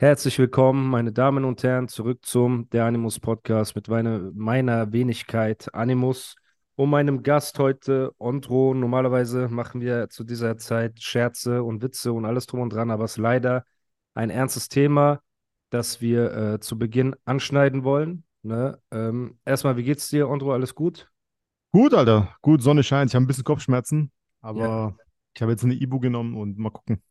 Herzlich willkommen, meine Damen und Herren, zurück zum Der Animus Podcast mit meine, meiner Wenigkeit Animus und meinem Gast heute, Ondro. Normalerweise machen wir zu dieser Zeit Scherze und Witze und alles drum und dran, aber es ist leider ein ernstes Thema, das wir äh, zu Beginn anschneiden wollen. Ne? Ähm, erstmal, wie geht's dir, Ondro? Alles gut? Gut, Alter. Gut, Sonne scheint. Ich habe ein bisschen Kopfschmerzen, aber Ja. ich habe jetzt eine Ibu genommen und mal gucken,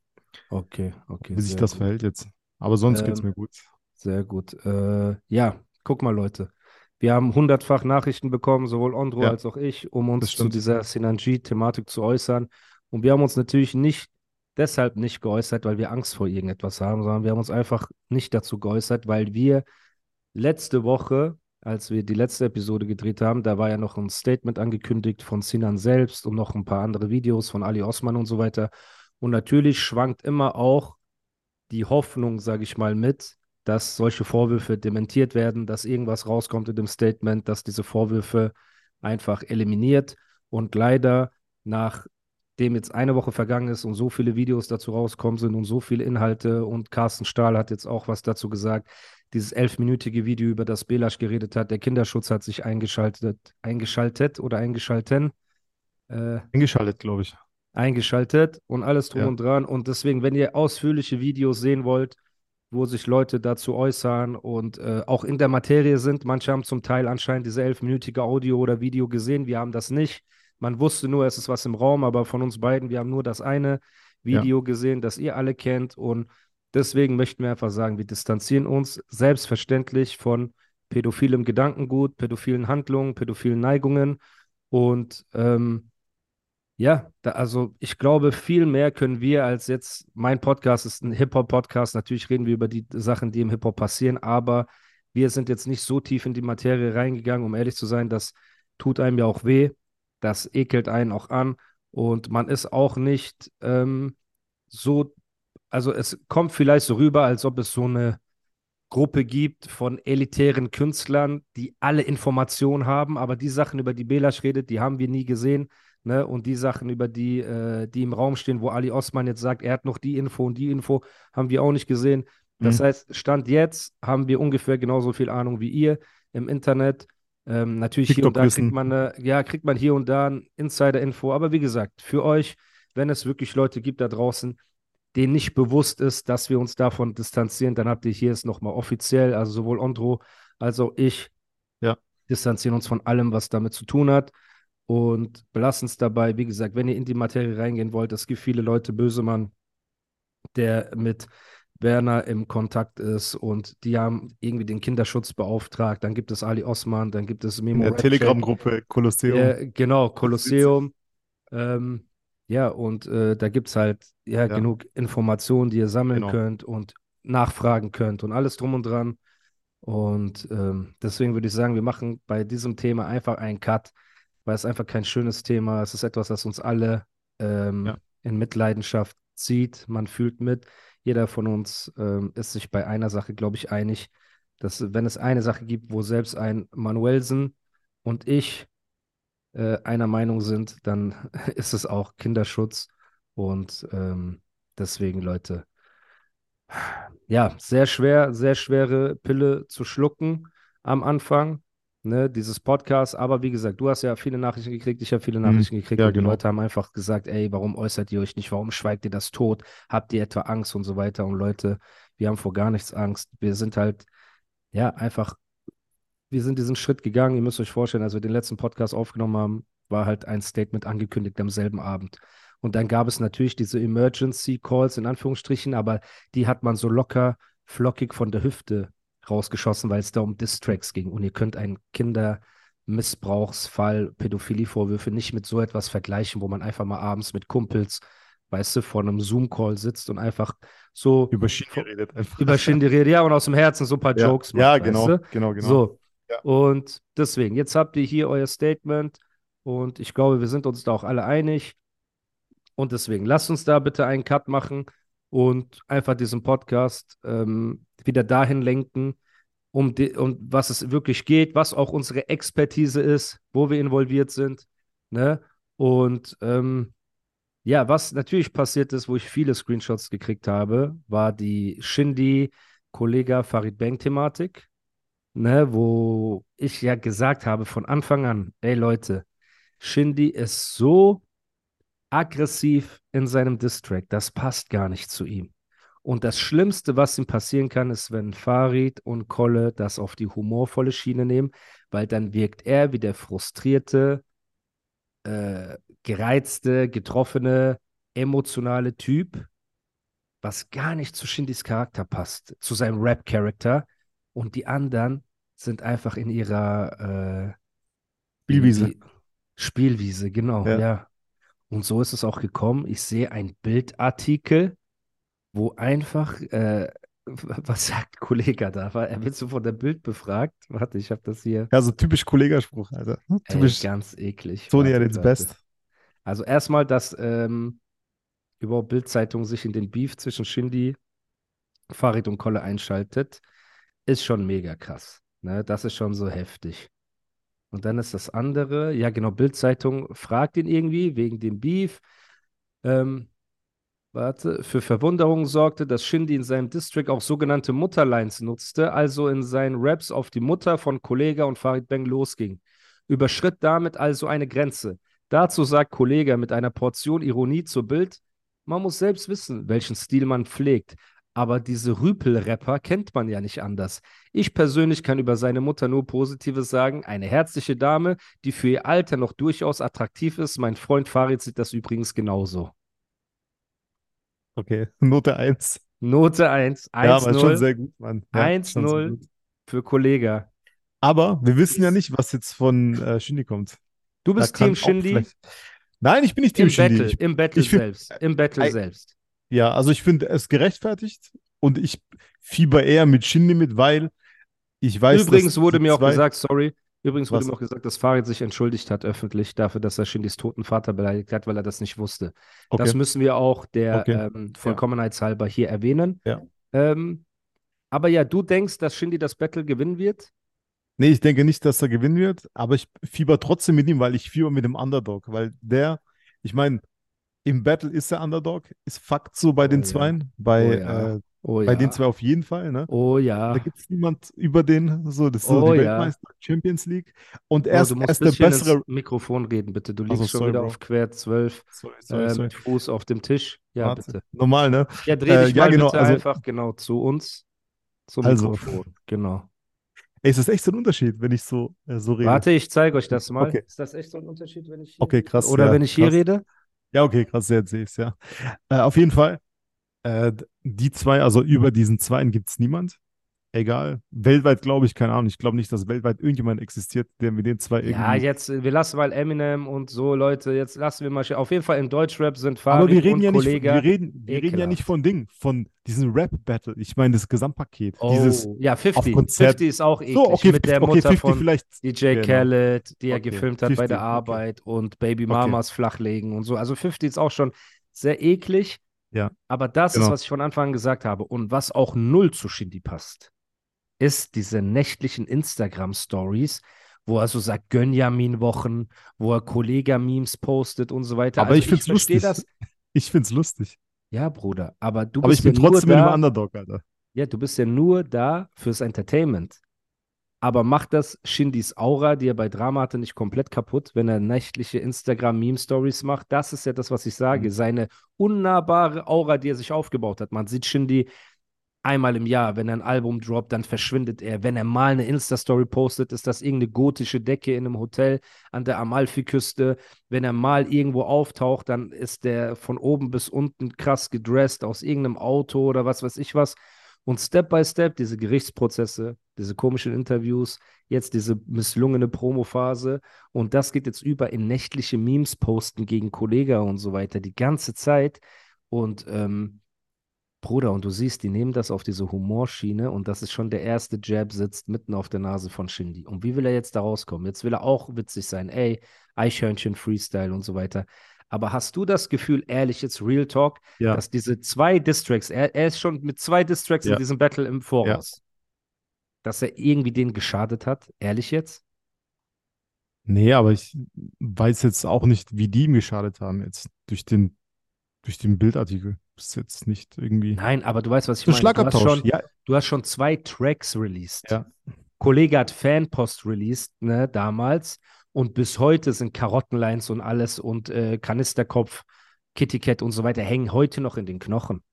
Okay, okay. wie sich das gut. verhält jetzt. Aber sonst geht's Ähm, mir gut. Sehr gut. Äh, ja, guck mal, Leute. Wir haben hundertfach Nachrichten bekommen, sowohl Ondro Ja. als auch ich, um uns zu dieser Sinanji-Thematik zu äußern. Und wir haben uns natürlich nicht deshalb nicht geäußert, weil wir Angst vor irgendetwas haben, sondern wir haben uns einfach nicht dazu geäußert, weil wir letzte Woche, als wir die letzte Episode gedreht haben, da war ja noch ein Statement angekündigt von Sinan selbst und noch ein paar andere Videos von Ali Osman und so weiter. Und natürlich schwankt immer auch die Hoffnung, sage ich mal, mit, dass solche Vorwürfe dementiert werden, dass irgendwas rauskommt in dem Statement, dass diese Vorwürfe einfach eliminiert. Und leider, nachdem jetzt eine Woche vergangen ist und so viele Videos dazu rauskommen sind und so viele Inhalte und Carsten Stahl hat jetzt auch was dazu gesagt, dieses elfminütige Video, über das Belasch geredet hat, der Kinderschutz hat sich eingeschaltet, eingeschaltet oder eingeschalten. Äh, Eingeschaltet, glaube ich. Eingeschaltet und alles drum Ja. und dran. Und deswegen, wenn ihr ausführliche Videos sehen wollt, wo sich Leute dazu äußern und äh, auch in der Materie sind, manche haben zum Teil anscheinend diese elfminütige Audio oder Video gesehen, wir haben das nicht. Man wusste nur, es ist was im Raum, aber von uns beiden, wir haben nur das eine Video gesehen, das ihr alle kennt. Und deswegen möchten wir einfach sagen, wir distanzieren uns selbstverständlich von pädophilem Gedankengut, pädophilen Handlungen, pädophilen Neigungen. Und ähm, ja, da, also ich glaube, viel mehr können wir als jetzt, mein Podcast ist ein Hip-Hop-Podcast, natürlich reden wir über die Sachen, die im Hip-Hop passieren, aber wir sind jetzt nicht so tief in die Materie reingegangen, um ehrlich zu sein, das tut einem ja auch weh, das ekelt einen auch an und man ist auch nicht ähm, so, also es kommt vielleicht so rüber, als ob es so eine Gruppe gibt von elitären Künstlern, die alle Informationen haben, aber die Sachen, über die Belasch redet, die haben wir nie gesehen. Ne? Und die Sachen, über die, äh, die im Raum stehen, wo Ali Osman jetzt sagt, er hat noch die Info und die Info, haben wir auch nicht gesehen. Das Mhm. heißt, Stand jetzt haben wir ungefähr genauso viel Ahnung wie ihr im Internet. Ähm, natürlich hier und da kriegt man, äh, ja, kriegt man hier und da ein Insider-Info. Aber wie gesagt, für euch, wenn es wirklich Leute gibt da draußen, denen nicht bewusst ist, dass wir uns davon distanzieren, dann habt ihr hier es nochmal offiziell, also sowohl Ondro als auch ich Ja. distanzieren uns von allem, was damit zu tun hat und belassen es dabei. Wie gesagt, wenn ihr in die Materie reingehen wollt, es gibt viele Leute, Bösemann, der mit Werner im Kontakt ist und die haben irgendwie den Kinderschutz beauftragt. Dann gibt es Ali Osman, dann gibt es In Memo der Ratchet. Telegram-Gruppe Kolosseum. Ja, genau, Kolosseum. Ähm, ja, und äh, da gibt es halt ja, Ja. genug Informationen, die ihr sammeln Genau. könnt und nachfragen könnt und alles drum und dran. Und ähm, deswegen würde ich sagen, wir machen bei diesem Thema einfach einen Cut, weil es einfach kein schönes Thema ist. Es ist etwas, das uns alle ähm, Ja. in Mitleidenschaft zieht. Man fühlt mit. Jeder von uns ähm, ist sich bei einer Sache, glaube ich, einig, dass wenn es eine Sache gibt, wo selbst ein Manuelsen und ich äh, einer Meinung sind, dann ist es auch Kinderschutz. Und ähm, deswegen, Leute, ja, sehr schwer, sehr schwere Pille zu schlucken am Anfang, ne, dieses Podcast. Aber wie gesagt, du hast ja viele Nachrichten gekriegt, ich habe viele Mhm. Nachrichten gekriegt Ja, und die genau. Leute haben einfach gesagt, ey, warum äußert ihr euch nicht? Warum schweigt ihr das tot? Habt ihr etwa Angst und so weiter? Und Leute, wir haben vor gar nichts Angst. Wir sind halt, ja, einfach wir sind diesen Schritt gegangen. Ihr müsst euch vorstellen, als wir den letzten Podcast aufgenommen haben, war halt ein Statement angekündigt am selben Abend. Und dann gab es natürlich diese Emergency Calls in Anführungsstrichen, aber die hat man so locker, flockig von der Hüfte rausgeschossen, weil es da um Distracks ging. Und ihr könnt einen Kindermissbrauchsfall, Pädophilie-Vorwürfe nicht mit so etwas vergleichen, wo man einfach mal abends mit Kumpels weißt du, vor einem Zoom-Call sitzt und einfach so Über Shindy redet einfach. über Shindy redet, ja, und aus dem Herzen so ein paar Ja, Jokes macht, ja weißt genau, du? genau, genau. So, Ja. und deswegen, jetzt habt ihr hier euer Statement und ich glaube, wir sind uns da auch alle einig. Und deswegen, lasst uns da bitte einen Cut machen und einfach diesen Podcast ähm, wieder dahin lenken, um, die, um was es wirklich geht, was auch unsere Expertise ist, wo wir involviert sind. Ne? Und ähm, ja, was natürlich passiert ist, wo ich viele Screenshots gekriegt habe, war die Shindy-Kollega Farid Bang-Thematik ne, wo ich ja gesagt habe von Anfang an, ey Leute, Shindy ist so aggressiv in seinem Distrack, das passt gar nicht zu ihm. Und das Schlimmste, was ihm passieren kann, ist, wenn Farid und Kolle das auf die humorvolle Schiene nehmen, weil dann wirkt er wie der frustrierte, äh, gereizte, getroffene, emotionale Typ, was gar nicht zu Shindys Charakter passt, zu seinem Rap-Charakter. Und die anderen sind einfach in ihrer äh, Spielwiese. Spielwiese, genau, Ja. ja. Und so ist es auch gekommen. Ich sehe einen Bildartikel, wo einfach, äh, was sagt Kollege da? Er wird so von der Bild befragt. Warte, ich habe das hier. Ja, so typisch Kollegaspruch, Alter. Hm? Ey, Typisch ganz eklig. Sony Warte, at its warte. best. Also erstmal, dass ähm, überhaupt Bild-Zeitung sich in den Beef zwischen Shindy, Farid und Kolle einschaltet, ist schon mega krass. Ne? Das ist schon so heftig. Und dann ist das andere, ja genau, Bild-Zeitung fragt ihn irgendwie wegen dem Beef. Ähm, warte, für Verwunderung sorgte, dass Shindy in seinem District auch sogenannte Mutterlines nutzte, also in seinen Raps auf die Mutter von Kollega und Farid Bang losging. Überschritt damit also eine Grenze. Dazu sagt Kollega mit einer Portion Ironie zu Bild, man muss selbst wissen, welchen Stil man pflegt. Aber diese Rüpel-Rapper kennt man ja nicht anders. Ich persönlich kann über seine Mutter nur Positives sagen. Eine herzliche Dame, die für ihr Alter noch durchaus attraktiv ist. Mein Freund Farid sieht das übrigens genauso. Okay, Note 1. Note 1, Ja, aber ist schon 1-0 sehr gut, Mann. Ja, schon sehr 1-0. gut. für Kollega. Aber wir wissen ja nicht, was jetzt von äh, Shindy kommt. Du bist Team Shindy vielleicht- Nein, ich bin nicht Team im Shindy. Battle, Ich, im Battle ich selbst. Im Battle Ei- selbst. Ja, also ich finde es gerechtfertigt und ich fieber eher mit Shindy mit, weil ich weiß, Übrigens wurde mir auch gesagt, sorry, übrigens wurde Was? mir auch gesagt, dass Farid sich entschuldigt hat öffentlich dafür, dass er Shindys toten Vater beleidigt hat, weil er das nicht wusste. Okay. Das müssen wir auch der Okay. ähm, Vollkommenheitshalber hier erwähnen. Ja. Ähm, aber ja, du denkst, dass Shindy das Battle gewinnen wird? Nee, ich denke nicht, dass er gewinnen wird, aber ich fieber trotzdem mit ihm, weil ich fieber mit dem Underdog, weil der, ich meine, im Battle ist der Underdog, ist Fakt so bei den Oh ja. Zweien, bei, Oh ja. äh, Oh bei ja. den zwei auf jeden Fall, ne? Oh ja. Da gibt es niemand über den, so, das ist so Oh die ja. Weltmeister Champions League. Und er ist, er ist der bessere. Mikrofon reden, bitte. Du Also, liegst schon sorry, wieder Bro. auf quer 12 Sorry, äh, sorry, sorry. mit Fuß auf dem Tisch. Ja, Warte. bitte. Normal, ne? Ja, dreh Äh, dich ja, mal genau, bitte also- einfach genau zu uns, zum Also. Mikrofon. Genau. Ey, ist echt so ein Unterschied, wenn ich so, äh, so rede. Warte, ich zeige euch das mal. Okay. Ist das echt so ein Unterschied, wenn ich hier Okay, krass, Oder ja, wenn ich hier krass. rede? Ja, okay, krass, jetzt sehe ich es, ja. Äh, auf jeden Fall, äh, die zwei, also über diesen Zweien gibt es niemand. Egal. Weltweit glaube ich, keine Ahnung. Ich glaube nicht, dass weltweit irgendjemand existiert, der mit den zwei Ja, irgendwie. jetzt, äh, wir lassen mal Eminem und so, Leute, jetzt lassen wir mal. Auf jeden Fall in Deutschrap sind Aber wir Farid reden und ja nicht, wir reden, wir reden ja nicht von Ding, von diesem Rap-Battle. Ich meine, das Gesamtpaket. Oh, Dieses, ja, 50. Konzert- 50 ist auch eklig. so, okay, mit der okay, Mutter 50 von vielleicht. DJ genau. Khaled, die er Okay, gefilmt hat bei 50, der okay. Arbeit und Baby Mamas flachlegen und so. Also 50 ist auch schon sehr eklig. Ja, Aber das ist, genau. was ich von Anfang an gesagt habe. Und was auch null zu Shindy passt, ist diese nächtlichen Instagram-Stories, wo er so sagt, Gönjamin-Wochen, wo er Kollega-Memes postet und so weiter. Aber Also ich finde es lustig. das. Ich finde es lustig. Ja, Bruder, aber du Aber ich bist bin ja nur trotzdem mit dem da, Underdog, Alter. ja, du bist ja nur da fürs Entertainment. Aber macht das Shindys Aura, die er bei Drama hatte, nicht komplett kaputt, wenn er nächtliche Instagram-Meme-Stories macht? Das ist ja das, was ich sage. Mhm. Seine unnahbare Aura, die er sich aufgebaut hat. Man sieht Shindy einmal im Jahr, wenn er ein Album droppt, dann verschwindet er. Wenn er mal eine Insta-Story postet, ist das irgendeine gotische Decke in einem Hotel an der Amalfiküste. Wenn er mal irgendwo auftaucht, dann ist der von oben bis unten krass gedressed aus irgendeinem Auto oder was weiß ich was. Und Step by Step, diese Gerichtsprozesse, diese komischen Interviews, jetzt diese misslungene Promophase und das geht jetzt über in nächtliche Memes posten gegen Kollegen und so weiter, die ganze Zeit. Und ähm, Bruder, und du siehst, die nehmen das auf diese Humorschiene und das ist schon der erste Jab sitzt mitten auf der Nase von Shindy. Und wie will er jetzt da rauskommen? Jetzt will er auch witzig sein, ey, Eichhörnchen, Freestyle und so weiter. Aber hast du das Gefühl, ehrlich, jetzt Real Talk, Ja. dass diese zwei Distracks, er, er ist schon mit zwei Distracks Ja. in diesem Battle im Voraus, dass er irgendwie denen geschadet hat? Ehrlich jetzt? Nee, aber ich weiß jetzt auch nicht, wie die ihm geschadet haben jetzt durch den, durch den Bildartikel. Ist jetzt nicht irgendwie. Nein, aber du weißt, was ich So meine. Du hast, schon, Ja, du hast schon zwei Tracks released. Ja. Kollege hat Fanpost released, ne, damals. Und bis heute sind Karottenlines und alles und äh, Kanisterkopf, Kitty Cat und so weiter hängen heute noch in den Knochen.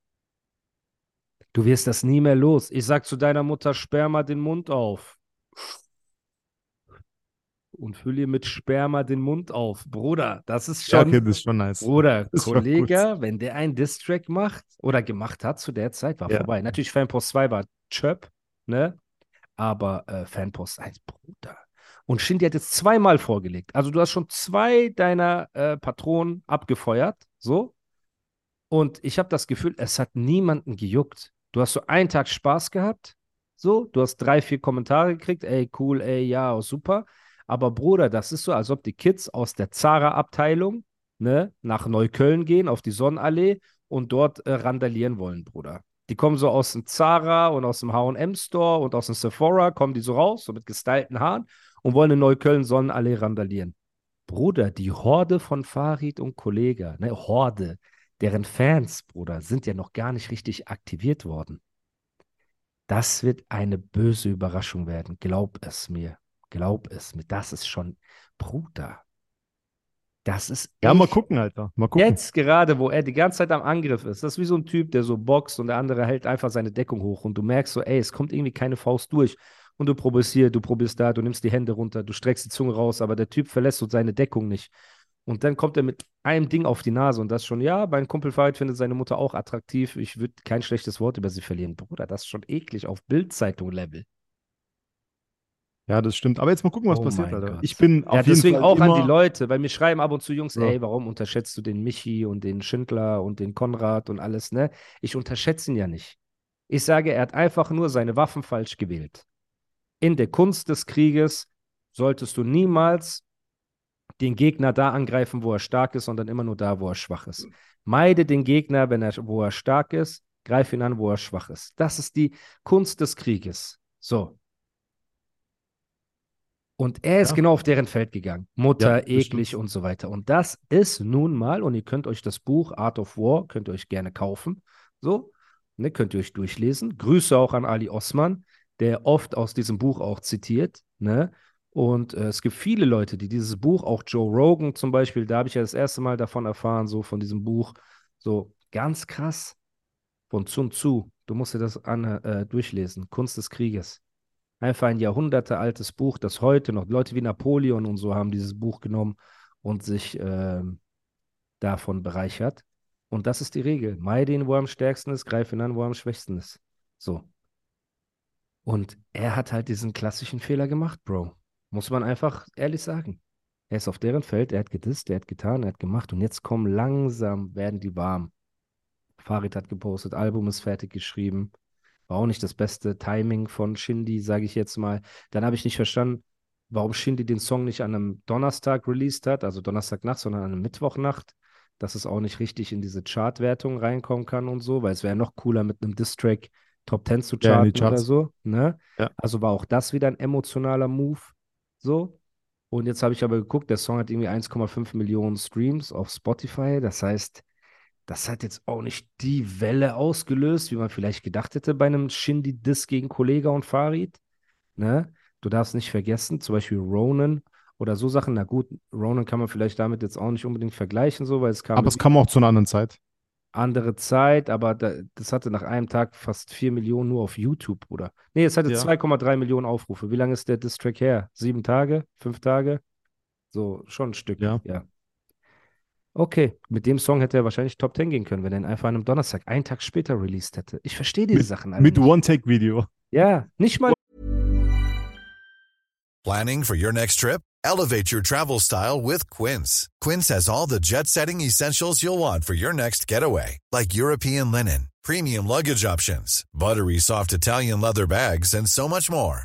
Du wirst das nie mehr los. Ich sag zu deiner Mutter, sperr mal den Mund auf. Und füll ihr mit Sperma den Mund auf. Bruder, das ist ja, schon. okay, das ist schon nice. Bruder, Kollege, wenn der einen Distrack macht oder gemacht hat zu der Zeit, war Ja. vorbei. Natürlich Fanpost 2 war Chöp, ne? Aber äh, Fanpost 1, Bruder. Und Shindy hat jetzt zweimal vorgelegt. Also du hast schon zwei deiner äh, Patronen abgefeuert, so. Und ich habe das Gefühl, es hat niemanden gejuckt. Du hast so einen Tag Spaß gehabt, so. Du hast drei, vier Kommentare gekriegt, ey, cool, ey, ja, super. Aber Bruder, das ist so, als ob die Kids aus der Zara-Abteilung ne, nach Neukölln gehen, auf die Sonnenallee und dort äh, randalieren wollen, Bruder. Die kommen so aus dem Zara und aus dem H&M-Store und aus dem Sephora, kommen die so raus, so mit gestylten Haaren und wollen in Neukölln-Sonnenallee randalieren. Bruder, die Horde von Farid und Kollega, ne, Horde, deren Fans, Bruder, sind ja noch gar nicht richtig aktiviert worden. Das wird eine böse Überraschung werden, glaub es mir. Glaub es mir. Das ist schon, Bruder. Das ist Ja, mal echt- gucken, Alter. Mal gucken. Jetzt gerade, wo er die ganze Zeit am Angriff ist, das ist wie so ein Typ, der so boxt und der andere hält einfach seine Deckung hoch und du merkst so, ey, es kommt irgendwie keine Faust durch und du probierst hier, du probierst da, du nimmst die Hände runter, du streckst die Zunge raus, aber der Typ verlässt so seine Deckung nicht. Und dann kommt er mit einem Ding auf die Nase und das schon, ja, mein Kumpel Farid findet seine Mutter auch attraktiv, ich würde kein schlechtes Wort über sie verlieren. Bruder, das ist schon eklig auf Bild-Zeitung-Level. Ja, das stimmt. Aber jetzt mal gucken, was Oh passiert, Alter. Gott. Ich bin auf Ja, jeden deswegen auch an die Leute, weil mir schreiben ab und zu Jungs, Ja. ey, warum unterschätzt du den Michi und den Schindler und den Konrad und alles, ne? Ich unterschätze ihn ja nicht. Ich sage, er hat einfach nur seine Waffen falsch gewählt. In der Kunst des Krieges solltest du niemals den Gegner da angreifen, wo er stark ist, sondern immer nur da, wo er schwach ist. Meide den Gegner, wenn er, wo er stark ist, greif ihn an, wo er schwach ist. Das ist die Kunst des Krieges. So. Und er ist Ja. genau auf deren Feld gegangen. Mutter, Ja, eklig stimmt. und so weiter. Und das ist nun mal, und ihr könnt euch das Buch Art of War, könnt ihr euch gerne kaufen. So, ne, könnt ihr euch durchlesen. Grüße auch an Ali Osman, der oft aus diesem Buch auch zitiert. Ne? Und äh, es gibt viele Leute, die dieses Buch, auch Joe Rogan zum Beispiel, da habe ich ja das erste Mal davon erfahren, so von diesem Buch, so ganz krass von Sun Tzu. Du musst dir das an, äh, durchlesen. Kunst des Krieges. Einfach ein jahrhundertealtes Buch, das heute noch, Leute wie Napoleon und so haben dieses Buch genommen und sich ähm, davon bereichert. Und das ist die Regel. Meide ihn, wo er am stärksten ist, greif ihn an, wo er am schwächsten ist. So. Und er hat halt diesen klassischen Fehler gemacht, Bro. Muss man einfach ehrlich sagen. Er ist auf deren Feld, er hat gedisst, er hat getan, er hat gemacht und jetzt kommen langsam, werden die warm. Farid hat gepostet, Album ist fertig geschrieben. War auch nicht das beste Timing von Shindy, sage ich jetzt mal. Dann habe ich nicht verstanden, warum Shindy den Song nicht an einem Donnerstag released hat, also Donnerstagnacht, sondern an einem Mittwochnacht, dass es auch nicht richtig in diese Chartwertung reinkommen kann und so, weil es wäre noch cooler mit einem Distrack Top 10 zu Ja, charten oder Charts. so. Ne? Ja. Also war auch das wieder ein emotionaler Move. So. Und jetzt habe ich aber geguckt, der Song hat irgendwie 1,5 Millionen Streams auf Spotify. Das heißt, das hat jetzt auch nicht die Welle ausgelöst, wie man vielleicht gedacht hätte bei einem Shindy-Diss gegen Kollega und Farid. Ne? Du darfst nicht vergessen, zum Beispiel Ronan oder so Sachen. Na gut, Ronan kann man vielleicht damit jetzt auch nicht unbedingt vergleichen, so, weil es kam Aber es kam auch zu einer anderen Zeit. andere Zeit, aber da, das hatte nach einem Tag fast 4 Millionen nur auf YouTube, Bruder. Nee, es hatte Ja. 2,3 Millionen Aufrufe. Wie lange ist der Distrack her? Sieben Tage? Fünf Tage? So, schon ein Stück, Ja. ja. Okay, mit dem Song hätte er wahrscheinlich Top 10 gehen können, wenn er ihn einfach an einem Donnerstag, einen Tag später released hätte. Ich verstehe diese Sachen alle Mit. One-Take-Video. Ja, nicht mal Planning for your next trip? Elevate your travel style with Quince. Quince has all the jet setting essentials you'll want for your next getaway, like European linen, premium luggage options, buttery soft Italian leather bags, and so much more.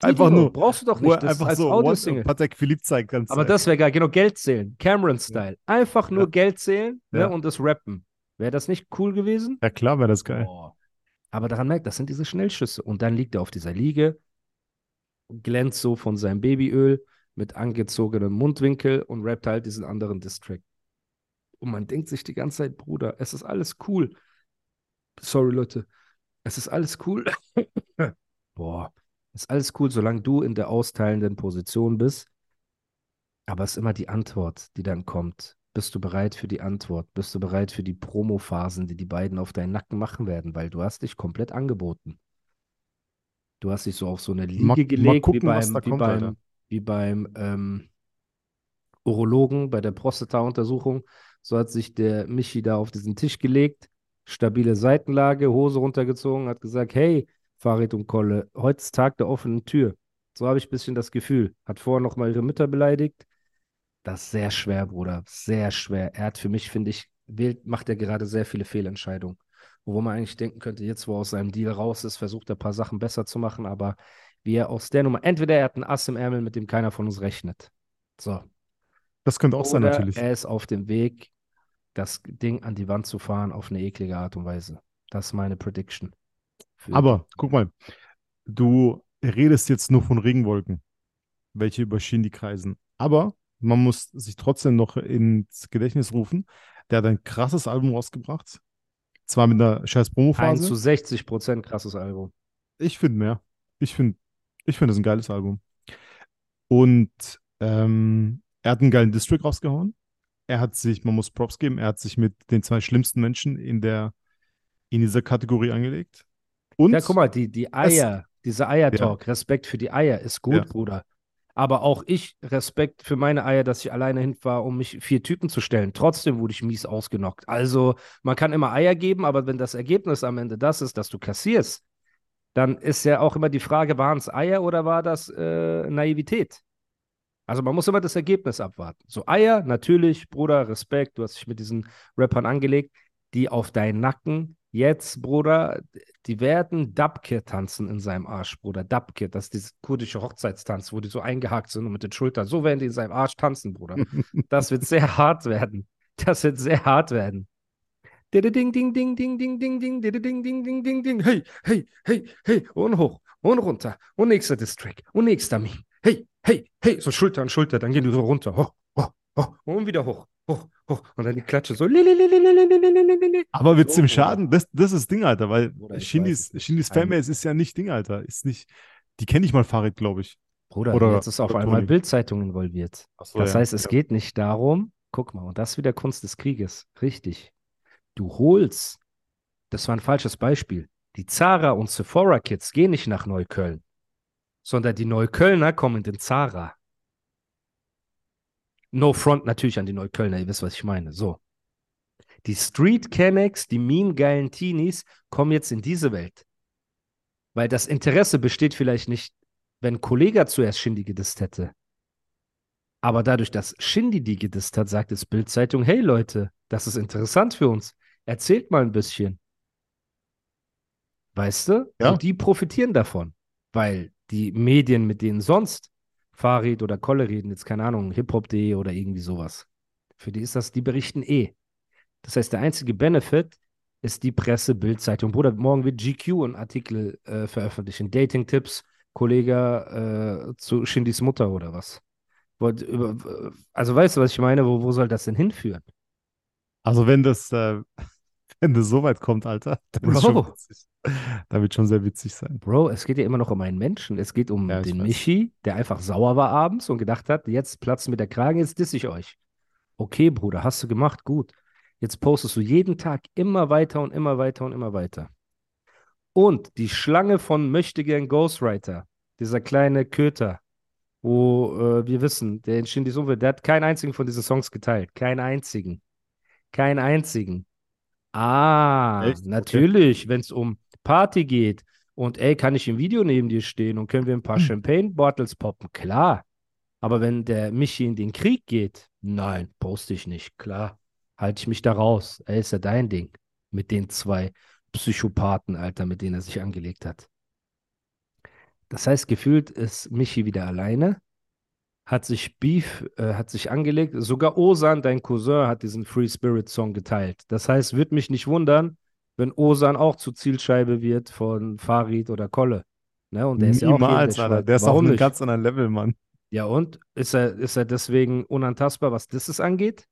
Einfach nur. Brauchst du doch nicht. Das einfach als so Audiosingle. Patek Philippe zeigt ganz Aber das wäre geil. Genau, Geld zählen. Cameron-Style. Einfach nur Ja. Geld zählen ne, Ja. und das Rappen. Wäre das nicht cool gewesen? Ja, klar wäre das geil. Boah. Aber daran merkt, das sind diese Schnellschüsse. Und dann liegt er auf dieser Liege, glänzt so von seinem Babyöl mit angezogenem Mundwinkel und rappt halt diesen anderen Distrack. Und man denkt sich die ganze Zeit, Bruder, es ist alles cool. Sorry, Leute. Es ist alles cool. Boah, ist alles cool, solange du in der austeilenden Position bist. Aber es ist immer die Antwort, die dann kommt. Bist du bereit für die Antwort? Bist du bereit für die Promophasen, die die beiden auf deinen Nacken machen werden? Weil du hast dich komplett angeboten. Du hast dich so auf so eine Liege Mal- mal gelegt, gucken, wie beim, wie kommt, beim, wie beim ähm, Urologen bei der Prostata-Untersuchung. So hat sich der Michi da auf diesen Tisch gelegt, stabile Seitenlage, Hose runtergezogen, hat gesagt, hey, Farid und Kolle, heute Tag der offenen Tür. So habe ich ein bisschen das Gefühl. Hat vorher noch mal ihre Mütter beleidigt. Das ist sehr schwer, Bruder. Sehr schwer. Er hat für mich, finde ich, wählt, macht er gerade sehr viele Fehlentscheidungen. Wo man eigentlich denken könnte, jetzt, wo er aus seinem Deal raus ist, versucht er ein paar Sachen besser zu machen, aber wie er aus der Nummer, entweder er hat einen Ass im Ärmel, mit dem keiner von uns rechnet. So. Das könnte auch sein, Oder natürlich. er ist auf dem Weg, das Ding an die Wand zu fahren auf eine eklige Art und Weise. Das ist meine Prediction. Aber guck mal, du redest jetzt nur von Regenwolken, welche über Shindy kreisen. Aber man muss sich trotzdem noch ins Gedächtnis rufen. Der hat ein krasses Album rausgebracht. Zwar mit einer scheiß Promophase. zu 60 Prozent krasses Album. Ich finde mehr. Ich finde, ich finde es ein geiles Album. Und ähm, er hat einen geilen District rausgehauen. Er hat sich, man muss Props geben, er hat sich mit den zwei schlimmsten Menschen in der, in dieser Kategorie angelegt. Und Ja, guck mal, die, die Eier, dieser Eier-Talk, Respekt für die Eier ist gut, Ja. Bruder. Aber auch ich Respekt für meine Eier, dass ich alleine hinfahre, um mich vier Typen zu stellen. Trotzdem wurde ich mies ausgenockt. Also, man kann immer Eier geben, aber wenn das Ergebnis am Ende das ist, dass du kassierst, dann ist ja auch immer die Frage, waren es Eier oder war das äh, Naivität? Also man muss immer das Ergebnis abwarten. So Eier, natürlich, Bruder, Respekt, du hast dich mit diesen Rappern angelegt, die auf deinen Nacken jetzt, Bruder, die werden Dabke tanzen in seinem Arsch, Bruder. Dabke, das ist dieses kurdische Hochzeitstanz, wo die so eingehakt sind und mit den Schultern. So werden die in seinem Arsch tanzen, Bruder. Das wird sehr hart werden. Das wird sehr hart werden. Ding, ding, ding, ding, ding, ding, ding, ding, ding, ding, ding, ding. Hey, hey, hey, hey. Und hoch und runter. Und nächster Distrack. Und nächster Meme. Hey, hey, hey. So Schulter an Schulter. Dann gehen die so runter. Hoch, hoch, hoch. Und wieder hoch, hoch, hoch und dann die Klatsche so. Aber wird's dem Schaden? Das, das ist Ding, Alter, weil Shindys, Shindys Fanbase ist ja nicht Ding, Alter. Ist nicht, die kenne ich mal Farid, glaube ich. Bruder, oder, jetzt ist auf einmal Bildzeitung involviert. So, das ja, heißt, es ja. geht nicht darum, guck mal, und das ist wieder Kunst des Krieges. Richtig. Du holst, das war ein falsches Beispiel. Die Zara und Sephora Kids gehen nicht nach Neukölln, sondern die Neuköllner kommen in den Zara. No front natürlich an die Neuköllner, ihr wisst, was ich meine. So. Die Street Kennex, die meme-geilen Teenies kommen jetzt in diese Welt. Weil das Interesse besteht vielleicht nicht, wenn Kollega zuerst Shindy gedisst hätte. Aber dadurch, dass Shindy die gedisst hat, sagt es Bild-Zeitung, hey Leute, das ist interessant für uns. Erzählt mal ein bisschen. Weißt du? Ja. Und die profitieren davon, weil die Medien, mit denen sonst Farid oder Kolle reden, jetzt keine Ahnung, hiphop.de oder irgendwie sowas. Für die ist das, die berichten eh. Das heißt, der einzige Benefit ist die Presse, Bildzeitung. Bruder, morgen wird GQ einen Artikel äh, veröffentlichen. Dating-Tipps, Kollege äh, zu Shindys Mutter oder was. Also weißt du, was ich meine? Wo, wo soll das denn hinführen? Also wenn das, äh, wenn das so weit kommt, Alter, dann ist schon witzig. Wird schon sehr witzig sein. Bro, es geht ja immer noch um einen Menschen. Es geht um Ja, den weiß. Michi, der einfach sauer war abends und gedacht hat, jetzt platzt mir der Kragen, jetzt diss ich euch. Okay, Bruder, hast du gemacht, gut. Jetzt postest du jeden Tag immer weiter und immer weiter und immer weiter. Und die Schlange von Möchtegern Ghostwriter, dieser kleine Köter, wo äh, wir wissen, der in Shindys Umwelt, der hat keinen einzigen von diesen Songs geteilt. Keinen einzigen. Keinen einzigen. Ah, Echt? Okay. natürlich, wenn es um Party geht und ey, kann ich im Video neben dir stehen und können wir ein paar Hm. Champagne-Bottles poppen? Klar. Aber wenn der Michi in den Krieg geht, nein, poste ich nicht. Klar, halte ich mich da raus. Ey, ist ja dein Ding. Mit den zwei Psychopathen, Alter, mit denen er sich angelegt hat. Das heißt, gefühlt ist Michi wieder alleine, hat sich Beef, äh, hat sich angelegt. Sogar Osan, dein Cousin, hat diesen Free Spirit Song geteilt. Das heißt, wird mich nicht wundern, wenn Osan auch zur Zielscheibe wird von Farid oder Kolle. Ne? Und der ist ja auch Niemals, der Alter. Der ist Warum einem nicht? ganz anderen Level, Mann. Ja, und? Ist er, ist er deswegen unantastbar, was das angeht?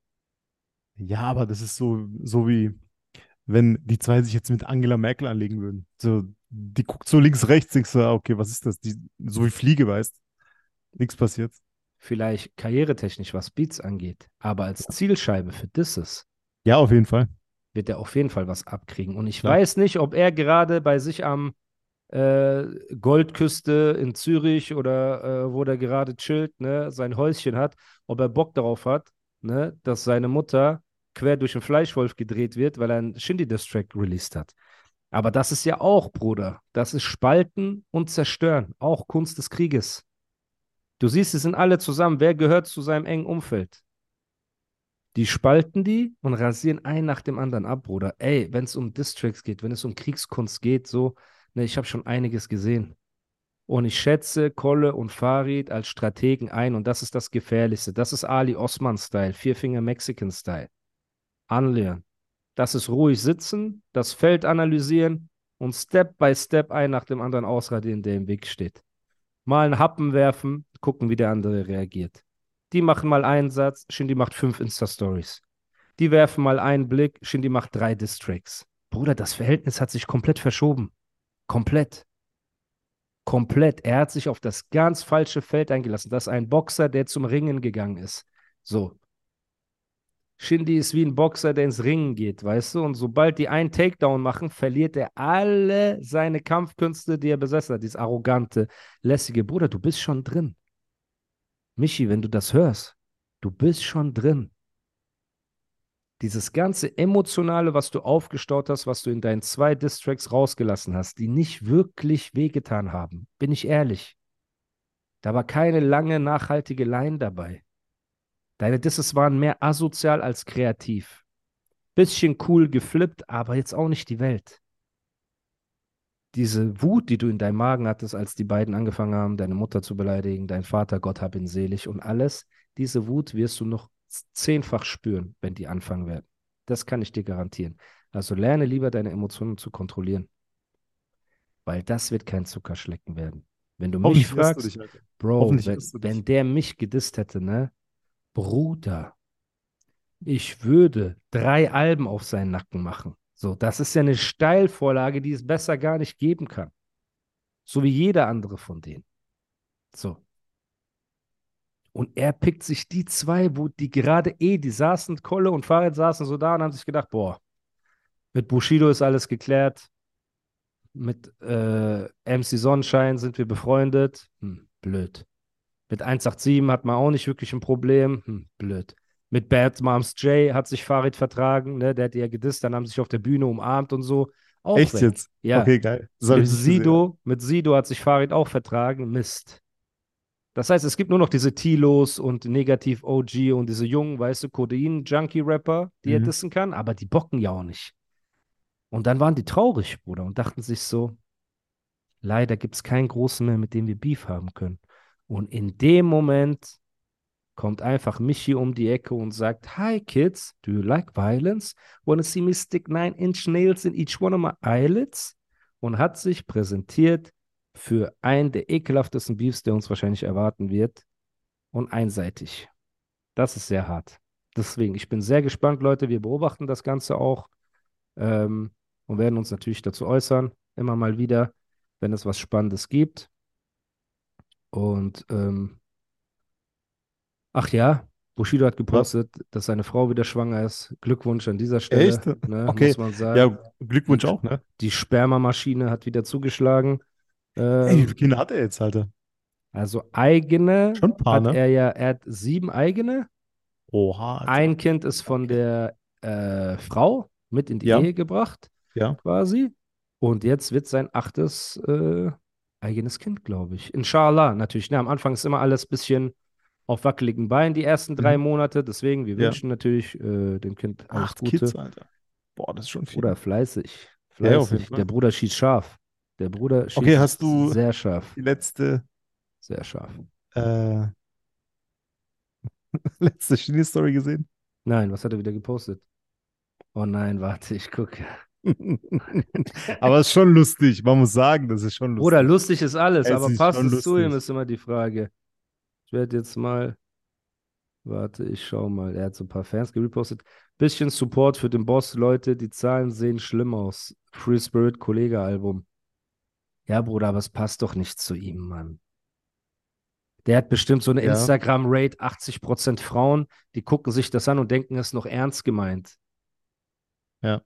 Ja, aber das ist so, so wie, wenn die zwei sich jetzt mit Angela Merkel anlegen würden. So, die guckt so links, rechts, denkst du, ah, okay, was ist das? Die, so wie Fliege, weißt Nichts passiert. Vielleicht karrieretechnisch, was Beats angeht. Aber als Zielscheibe für Disses Ja, auf jeden Fall. wird er auf jeden Fall was abkriegen. Und ich Klar. weiß nicht, ob er gerade bei sich am äh, Goldküste in Zürich oder äh, wo der gerade chillt, ne, sein Häuschen hat, ob er Bock darauf hat, ne, dass seine Mutter quer durch den Fleischwolf gedreht wird, weil er einen Shindy-Distrack released hat. Aber das ist ja auch, Bruder, das ist Spalten und Zerstören, auch Kunst des Krieges. Du siehst, sie sind alle zusammen. Wer gehört zu seinem engen Umfeld? Die spalten die und rasieren einen nach dem anderen ab, Bruder. Ey, wenn es um Distracks geht, wenn es um Kriegskunst geht, so, ne, ich habe schon einiges gesehen. Und ich schätze Kolle und Farid als Strategen ein und das ist das Gefährlichste. Das ist Ali Osman-Style, Vierfinger Mexican-Style. Anlernen. Das ist ruhig sitzen, das Feld analysieren und Step by Step ein nach dem anderen ausradieren, der im Weg steht. Mal einen Happen werfen, gucken, wie der andere reagiert. Die machen mal einen Satz, Shindy macht fünf Insta-Stories. Die werfen mal einen Blick, Shindy macht drei Distracks. Bruder, das Verhältnis hat sich komplett verschoben. Komplett. Komplett. Er hat sich auf das ganz falsche Feld eingelassen. Das ist ein Boxer, der zum Ringen gegangen ist. So. Shindy ist wie ein Boxer, der ins Ringen geht, weißt du? Und sobald die einen Takedown machen, verliert er alle seine Kampfkünste, die er besessen hat. Dieses arrogante, lässige. Bruder, du bist schon drin. Michi, wenn du das hörst, du bist schon drin. Dieses ganze Emotionale, was du aufgestaut hast, was du in deinen zwei Distracks rausgelassen hast, die nicht wirklich wehgetan haben, bin ich ehrlich. Da war keine lange, nachhaltige Line dabei. Deine Disses waren mehr asozial als kreativ. Bisschen cool geflippt, aber jetzt auch nicht die Welt. Diese Wut, die du in deinem Magen hattest, als die beiden angefangen haben, deine Mutter zu beleidigen, dein Vater, Gott hab ihn selig und alles, diese Wut wirst du noch zehnfach spüren, wenn die anfangen werden. Das kann ich dir garantieren. Also lerne lieber deine Emotionen zu kontrollieren. Weil das wird kein Zuckerschlecken werden. Wenn du mich du fragst, Alter. Bro, wenn, du wenn der mich gedisst hätte, ne? Bruder, ich würde drei Alben auf seinen Nacken machen. So, das ist ja eine Steilvorlage, die es besser gar nicht geben kann. So wie jeder andere von denen. So. Und er pickt sich die zwei, wo die gerade eh, die saßen, Kolle und Farid saßen so da und haben sich gedacht, boah, mit Bushido ist alles geklärt. Mit äh, MC Sonnenschein sind wir befreundet. Hm, blöd. Mit 187 hat man auch nicht wirklich ein Problem. Hm, blöd. Mit Bad Moms J hat sich Farid vertragen, ne? Der hat ja gedisst, dann haben sie sich auf der Bühne umarmt und so. Auch Echt weg. jetzt? Ja. Okay, geil. Mit. Sido, mit Sido hat sich Farid auch vertragen. Mist. Das heißt, es gibt nur noch diese Tilos und Negativ OG und diese jungen, weißt du, Codein-Junkie-Rapper, die er Mhm. dissen kann, aber die bocken ja auch nicht. Und dann waren die traurig, Bruder, und dachten sich so, leider gibt es keinen Großen mehr, mit dem wir Beef haben können. Und in dem Moment kommt einfach Michi um die Ecke und sagt, Hi kids, do you like violence? Wanna see me stick nine inch nails in each one of my eyelids? Und hat sich präsentiert für einen der ekelhaftesten Beefs, der uns wahrscheinlich erwarten wird. Und einseitig. Das ist sehr hart. Deswegen, ich bin sehr gespannt, Leute. Wir beobachten das Ganze auch ähm, und werden uns natürlich dazu äußern, immer mal wieder, wenn es was Spannendes gibt. Und ähm, ach ja, Bushido hat gepostet, dass seine Frau wieder schwanger ist. Glückwunsch an dieser Stelle. Echt? Ne, Okay. Muss man sagen. Ja, Glückwunsch auch, ne? Die Spermamaschine hat wieder zugeschlagen. Ey, wie Ähm, viele Kinder hat er jetzt, Alter? also eigene Schon ein paar, hat ne? er ja, er hat sieben eigene. Oha, Alter. Ein Kind ist von der äh, Frau mit in die Ja. Ehe gebracht, Ja. quasi. Und jetzt wird sein achtes äh, eigenes Kind, glaube ich. Inshallah, natürlich. Ne, am Anfang ist immer alles ein bisschen auf wackeligen Beinen, die ersten drei Mhm. Monate. Deswegen, wir Ja. wünschen natürlich äh, dem Kind alles Acht Gute. Kids, Alter. Boah, das ist schon viel. Bruder, fleißig. Ja, Fleißig. jeden Der. Bruder schießt scharf. Der Bruder schießt Okay, hast du- sehr scharf. Die letzte, Sehr scharf. äh, letzte Shinny-Story gesehen? Nein, was hat er wieder gepostet? Oh nein, warte, ich gucke. Aber es ist schon lustig. Man muss sagen, das ist schon lustig. Bruder, lustig ist alles, Es aber ist passt es zu ihm, lustig. ist immer die Frage. Ich werde jetzt mal, warte, ich schau mal. Er hat so ein paar Fans gepostet. Bisschen Support für den Boss, Leute. Die Zahlen sehen schlimm aus. Free Spirit Kollege Album. Ja, Bruder, aber es passt doch nicht zu ihm, Mann. Der hat bestimmt so eine Ja. Instagram-Rate, 80% Frauen, die gucken sich das an und denken, es ist noch ernst gemeint. Ja.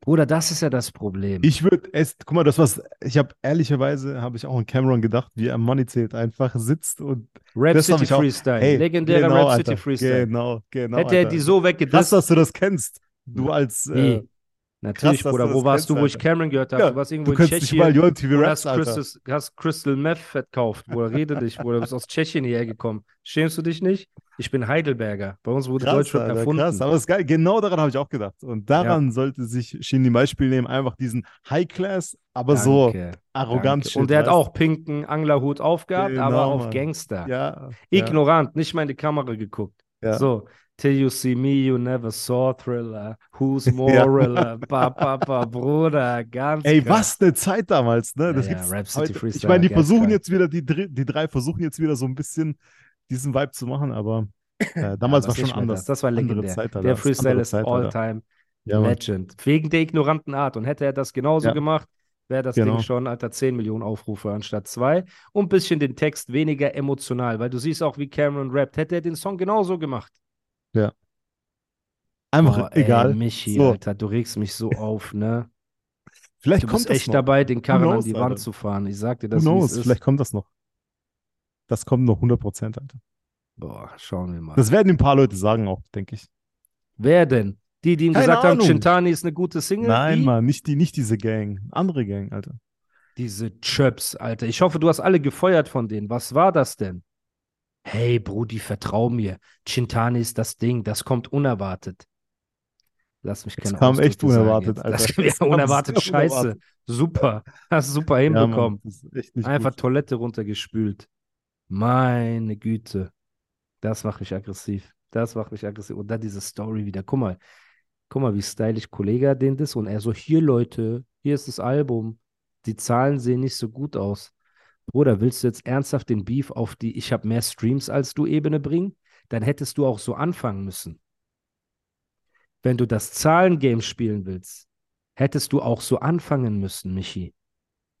Bruder, das ist ja das Problem. Ich würde es, guck mal, das was, ich habe ehrlicherweise, habe ich auch an Cameron gedacht, wie er Money zählt, einfach sitzt und Rap das City auch- Freestyle, Hey, legendärer genau, Rap City Alter. Freestyle. Genau, genau. Hätte er die so Krass, weggedisst, dass du das kennst. Du als, äh, Wie? Natürlich, dass Bruder. du Wo warst du, wo ich. Cameron gehört habe? Ja, du warst irgendwo du in kannst nicht mal Tschechien TV Raps, hast. Crystal, hast Crystal Meth verkauft. Bruder, rede dich, Bruder. Du bist aus Tschechien hierher gekommen. Schämst du dich nicht? Ich bin Heidelberger. Bei uns wurde Krass, Alter, erfunden. krass. Aber ist geil. Genau daran habe ich auch gedacht. Und daran sollte sich Shindy Beispiel nehmen. Einfach diesen High-Class, aber so Danke, arrogant danke. Und der hat du? auch pinken Anglerhut aufgehabt, aber Genau, auf Mann. Gangster. Ja, ja, Ignorant, nicht mal in die Kamera geguckt. ja. So, till you see me, you never saw Thriller. Who's moral? Ba, ba, ba, Bruder, ganz Ey, krass. was eine Zeit damals, ne? Ja, Das ja, gibt's City heute. Ich Freestyle, meine, die versuchen geil. jetzt wieder, die, die drei versuchen jetzt wieder so ein bisschen diesen Vibe zu machen, aber äh, damals Ja, war schon anders. Das, das war Andere legendär. Zeit, Alter. Der Freestyle andere ist all-time Ja. Legend. Wegen der ignoranten Art. Und hätte er das genauso Ja. gemacht, wäre das Genau. Ding schon, Alter, 10 Millionen Aufrufe anstatt zwei. Und ein bisschen den Text weniger emotional, weil du siehst auch, wie Cameron rappt. Hätte er den Song genauso gemacht. Einfach Boah, ey, egal. Michi, So. Alter, du regst mich so auf, ne? Vielleicht Du kommt bist das echt noch. dabei, den Karren an knows, die Wand Alter? zu fahren. Ich sag dir Who das, es knows? Vielleicht kommt das noch. Das kommt noch 100%, Alter. Boah, schauen wir mal. Das werden ein paar Leute sagen auch, denke ich. Wer denn? Die, die ihm Keine gesagt haben, Ahnung. Chintani ist eine gute Single? Nein, Die? Mann, nicht, die, nicht diese Gang. Andere Gang, Alter. Diese Chöps, Alter. Ich hoffe, du hast alle gefeuert von denen. Was war das denn? Hey, Brudi, vertrau mir. Chintani ist das Ding. Das kommt unerwartet. Lass mich keine kam echt Ausdrücke unerwartet. Alter. Das ja, unerwartet scheiße. unerwartet. Super. Hast du super Ja, hinbekommen. das ist nicht Einfach gut. Toilette runtergespült. Meine Güte. Das macht mich aggressiv. Das macht mich aggressiv. Und dann diese Story wieder. Guck mal. Guck mal, wie stylisch Kollege den das. Und er so, hier Leute, hier ist das Album. Die Zahlen sehen nicht so gut aus. Bruder, willst du jetzt ernsthaft den Beef auf die Ich habe mehr Streams als du Ebene bringen? Dann hättest du auch so anfangen müssen. Wenn du das Zahlengame spielen willst, hättest du auch so anfangen müssen, Michi.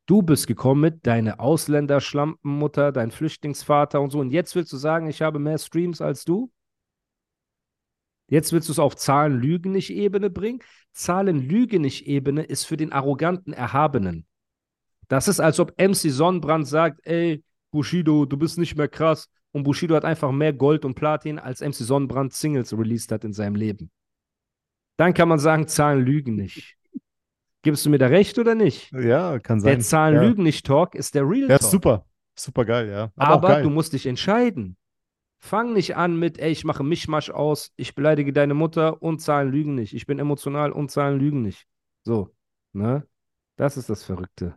Du bist gekommen mit deine Ausländerschlampenmutter, dein Flüchtlingsvater und so. Und jetzt willst du sagen, ich habe mehr Streams als du? Jetzt willst du es auf Zahlen Lügen nicht Ebene bringen? Zahlen Lüge nicht Ebene ist für den arroganten Erhabenen. Das ist, als ob MC Sonnenbrand sagt, ey, Bushido, du bist nicht mehr krass. Und Bushido hat einfach mehr Gold und Platin, als MC Sonnenbrand Singles released hat in seinem Leben. Dann kann man sagen, Zahlen lügen nicht. Gibst du mir da recht oder nicht? Ja, kann sein. Der Zahlen ja. lügen nicht Talk ist der Real Ja, Talk. super. Super geil, ja. Aber, Aber du musst dich entscheiden. Fang nicht an mit, ey, ich mache Mischmasch aus, ich beleidige deine Mutter und Zahlen lügen nicht. Ich bin emotional und Zahlen lügen nicht. So, ne? Das ist das Verrückte.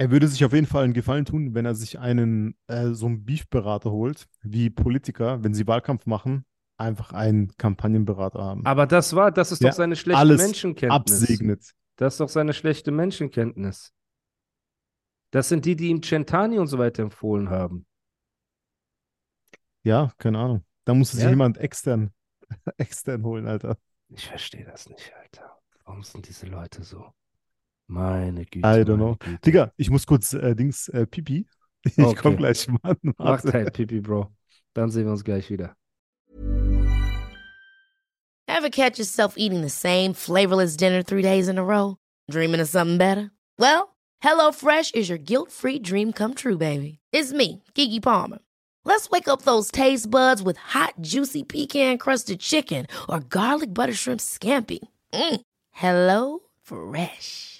Er würde sich auf jeden Fall einen Gefallen tun, wenn er sich einen äh, so einen Beef-Berater holt, wie Politiker, wenn sie Wahlkampf machen, einfach einen Kampagnenberater haben. Aber das war, das ist Ja, doch seine schlechte alles Menschenkenntnis. Absegnet. Das ist doch seine schlechte Menschenkenntnis. Das sind die, die ihm Centani und so weiter empfohlen haben. Ja, keine Ahnung. Da muss sich Ja? jemand extern, extern holen, Alter. Ich verstehe das nicht, Alter. Warum sind diese Leute so? Meine Güte. I don't know. Güte. Digga, ich muss kurz äh, Dings äh, Pipi. Ich Okay. komm gleich, Mann. Mach Warte. halt, Pipi, Bro. Dann sehen wir uns gleich wieder. Ever catch yourself eating the same flavorless dinner three days in a row? Dreaming of something better? Well, HelloFresh is your guilt-free dream come true, baby. It's me, Kiki Palmer. Let's wake up those taste buds with hot, juicy pecan-crusted chicken or garlic butter shrimp scampi. Mm. Hello Fresh.